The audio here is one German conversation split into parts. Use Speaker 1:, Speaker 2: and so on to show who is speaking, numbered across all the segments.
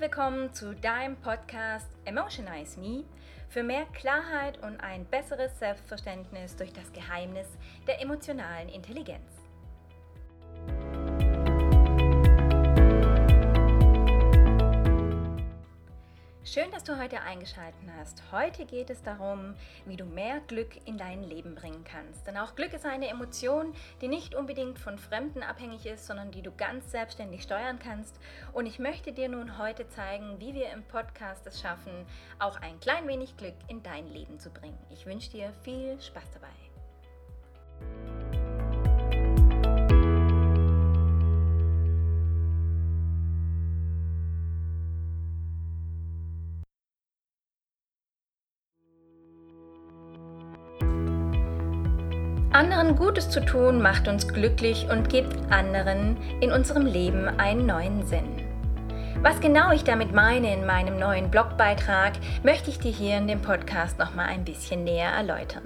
Speaker 1: willkommen zu deinem Podcast Emotionize Me für mehr Klarheit und ein besseres Selbstverständnis durch das Geheimnis der emotionalen Intelligenz. Schön, dass du heute eingeschaltet hast. Heute geht es darum, wie du mehr Glück in dein Leben bringen kannst. Denn auch Glück ist eine Emotion, die nicht unbedingt von Fremden abhängig ist, sondern die du ganz selbstständig steuern kannst. Und ich möchte dir nun heute zeigen, wie wir im Podcast es schaffen, auch ein klein wenig Glück in dein Leben zu bringen. Ich wünsche dir viel Spaß dabei. Anderen Gutes zu tun macht uns glücklich und gibt anderen in unserem Leben einen neuen Sinn. Was genau ich damit meine in meinem neuen Blogbeitrag, möchte ich dir hier in dem Podcast nochmal ein bisschen näher erläutern.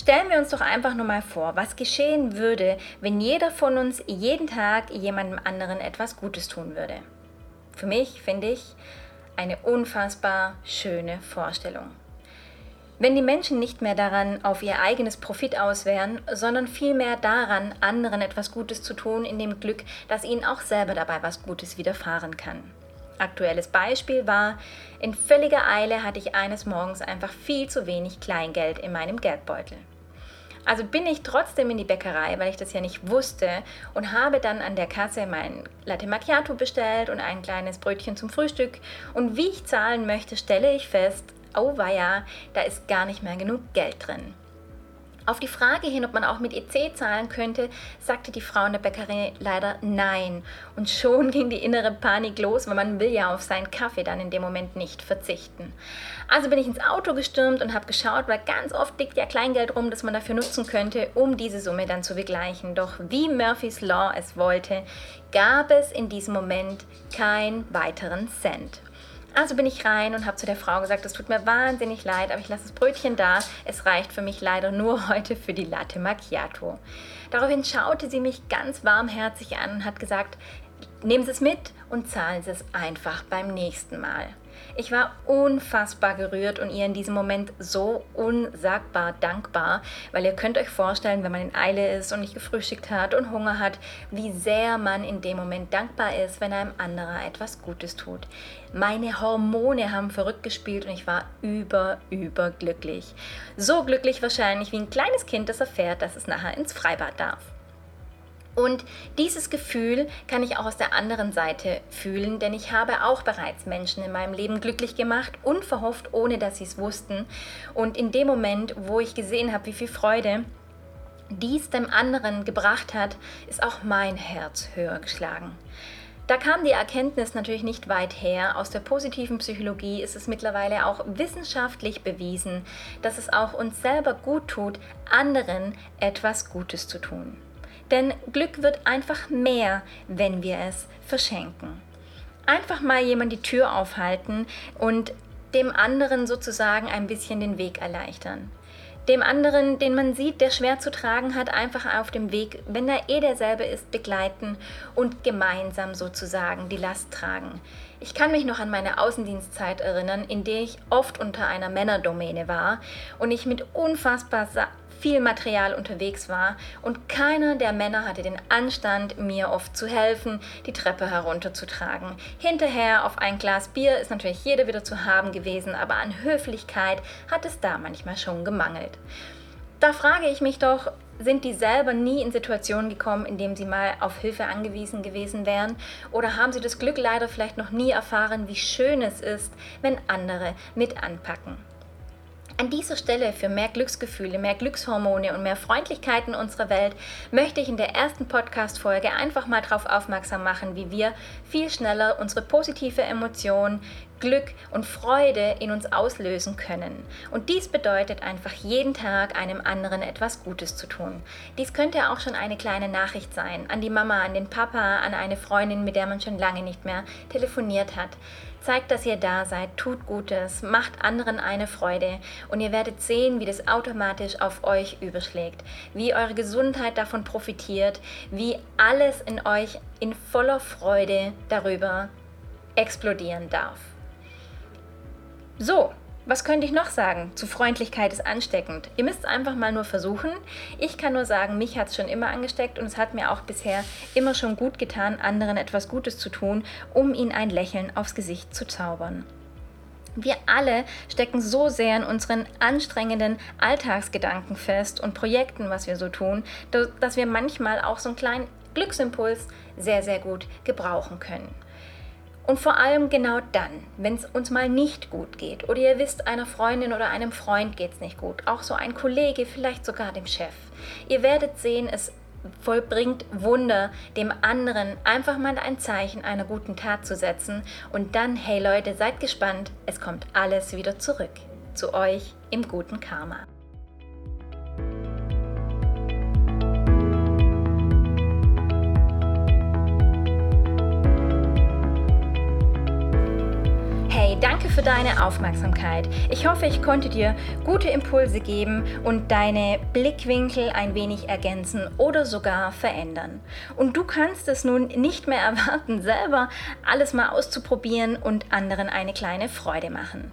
Speaker 1: Stellen wir uns doch einfach nur mal vor, was geschehen würde, wenn jeder von uns jeden Tag jemandem anderen etwas Gutes tun würde. Für mich finde ich eine unfassbar schöne Vorstellung. Wenn die Menschen nicht mehr daran auf ihr eigenes Profit aus wären, sondern vielmehr daran, anderen etwas Gutes zu tun, in dem Glück, dass ihnen auch selber dabei was Gutes widerfahren kann. Aktuelles Beispiel war, in völliger Eile hatte ich eines Morgens einfach viel zu wenig Kleingeld in meinem Geldbeutel. Also bin ich trotzdem in die Bäckerei, weil ich das ja nicht wusste und habe dann an der Kasse mein Latte Macchiato bestellt und ein kleines Brötchen zum Frühstück. Und wie ich zahlen möchte, stelle ich fest, oh weia, da ist gar nicht mehr genug Geld drin. Auf die Frage hin, ob man auch mit EC zahlen könnte, sagte die Frau in der Bäckerei leider nein. Und schon ging die innere Panik los, weil man will ja auf seinen Kaffee dann in dem Moment nicht verzichten. Also bin ich ins Auto gestürmt und habe geschaut, weil ganz oft liegt ja Kleingeld rum, das man dafür nutzen könnte, um diese Summe dann zu begleichen. Doch wie Murphys Law es wollte, gab es in diesem Moment keinen weiteren Cent. Also bin ich rein und habe zu der Frau gesagt, es tut mir wahnsinnig leid, aber ich lasse das Brötchen da. Es reicht für mich leider nur heute für die Latte Macchiato. Daraufhin schaute sie mich ganz warmherzig an und hat gesagt, nehmen Sie es mit und zahlen Sie es einfach beim nächsten Mal. Ich war unfassbar gerührt und ihr in diesem Moment so unsagbar dankbar, weil ihr könnt euch vorstellen, wenn man in Eile ist und nicht gefrühstückt hat und Hunger hat, wie sehr man in dem Moment dankbar ist, wenn einem anderer etwas Gutes tut. Meine Hormone haben verrückt gespielt und ich war über, über glücklich. So glücklich wahrscheinlich wie ein kleines Kind, das erfährt, dass es nachher ins Freibad darf. Und dieses Gefühl kann ich auch aus der anderen Seite fühlen, denn ich habe auch bereits Menschen in meinem Leben glücklich gemacht, unverhofft, ohne dass sie es wussten. Und in dem Moment, wo ich gesehen habe, wie viel Freude dies dem anderen gebracht hat, ist auch mein Herz höher geschlagen. Da kam die Erkenntnis natürlich nicht weit her. Aus der positiven Psychologie ist es mittlerweile auch wissenschaftlich bewiesen, dass es auch uns selber gut tut, anderen etwas Gutes zu tun. Denn Glück wird einfach mehr, wenn wir es verschenken. Einfach mal jemand die Tür aufhalten und dem anderen sozusagen ein bisschen den Weg erleichtern. Dem anderen, den man sieht, der schwer zu tragen hat, einfach auf dem Weg, wenn er eh derselbe ist, begleiten und gemeinsam sozusagen die Last tragen. Ich kann mich noch an meine Außendienstzeit erinnern, in der ich oft unter einer Männerdomäne war und ich mit unfassbar viel Material unterwegs war und keiner der Männer hatte den Anstand, mir oft zu helfen, die Treppe herunterzutragen. Hinterher auf ein Glas Bier ist natürlich jeder wieder zu haben gewesen, aber an Höflichkeit hat es da manchmal schon gemangelt. Da frage ich mich doch, sind die selber nie in Situationen gekommen, in denen sie mal auf Hilfe angewiesen gewesen wären? Oder haben sie das Glück leider vielleicht noch nie erfahren, wie schön es ist, wenn andere mit anpacken? An dieser Stelle für mehr Glücksgefühle, mehr Glückshormone und mehr Freundlichkeit in unserer Welt möchte ich in der ersten Podcast-Folge einfach mal darauf aufmerksam machen, wie wir viel schneller unsere positive Emotion, Glück und Freude in uns auslösen können. Und dies bedeutet einfach jeden Tag einem anderen etwas Gutes zu tun. Dies könnte auch schon eine kleine Nachricht sein an die Mama, an den Papa, an eine Freundin, mit der man schon lange nicht mehr telefoniert hat. Zeigt, dass ihr da seid, tut Gutes, macht anderen eine Freude und ihr werdet sehen, wie das automatisch auf euch überschlägt, wie eure Gesundheit davon profitiert, wie alles in euch in voller Freude darüber explodieren darf. So, was könnte ich noch sagen? Zu Freundlichkeit ist ansteckend. Ihr müsst es einfach mal nur versuchen. Ich kann nur sagen, mich hat es schon immer angesteckt und es hat mir auch bisher immer schon gut getan, anderen etwas Gutes zu tun, um ihnen ein Lächeln aufs Gesicht zu zaubern. Wir alle stecken so sehr in unseren anstrengenden Alltagsgedanken fest und Projekten, was wir so tun, dass wir manchmal auch so einen kleinen Glücksimpuls sehr, sehr gut gebrauchen können. Und vor allem genau dann, wenn es uns mal nicht gut geht. Oder ihr wisst, einer Freundin oder einem Freund geht es nicht gut, auch so ein Kollege, vielleicht sogar dem Chef. Ihr werdet sehen, es vollbringt Wunder, dem anderen einfach mal ein Zeichen einer guten Tat zu setzen. Und dann, hey Leute, seid gespannt, es kommt alles wieder zurück. Zu euch im guten Karma. Danke für deine Aufmerksamkeit. Ich hoffe, ich konnte dir gute Impulse geben und deine Blickwinkel ein wenig ergänzen oder sogar verändern. Und du kannst es nun nicht mehr erwarten, selber alles mal auszuprobieren und anderen eine kleine Freude machen.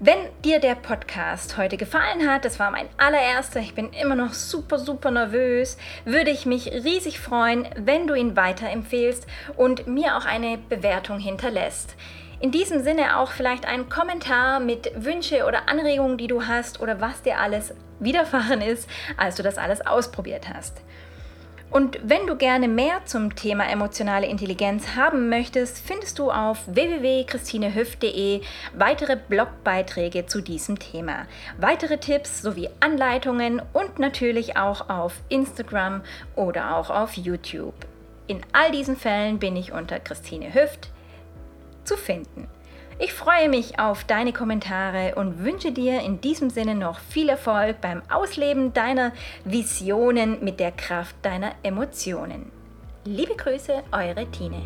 Speaker 1: Wenn dir der Podcast heute gefallen hat, das war mein allererster, ich bin immer noch super, super nervös, würde ich mich riesig freuen, wenn du ihn weiterempfehlst und mir auch eine Bewertung hinterlässt. In diesem Sinne auch vielleicht einen Kommentar mit Wünsche oder Anregungen, die du hast oder was dir alles widerfahren ist, als du das alles ausprobiert hast. Und wenn du gerne mehr zum Thema emotionale Intelligenz haben möchtest, findest du auf www.christinehüft.de weitere Blogbeiträge zu diesem Thema, weitere Tipps sowie Anleitungen und natürlich auch auf Instagram oder auch auf YouTube. In all diesen Fällen bin ich unter Christine Hüft zu finden. Ich freue mich auf deine Kommentare und wünsche dir in diesem Sinne noch viel Erfolg beim Ausleben deiner Visionen mit der Kraft deiner Emotionen. Liebe Grüße, eure Tine.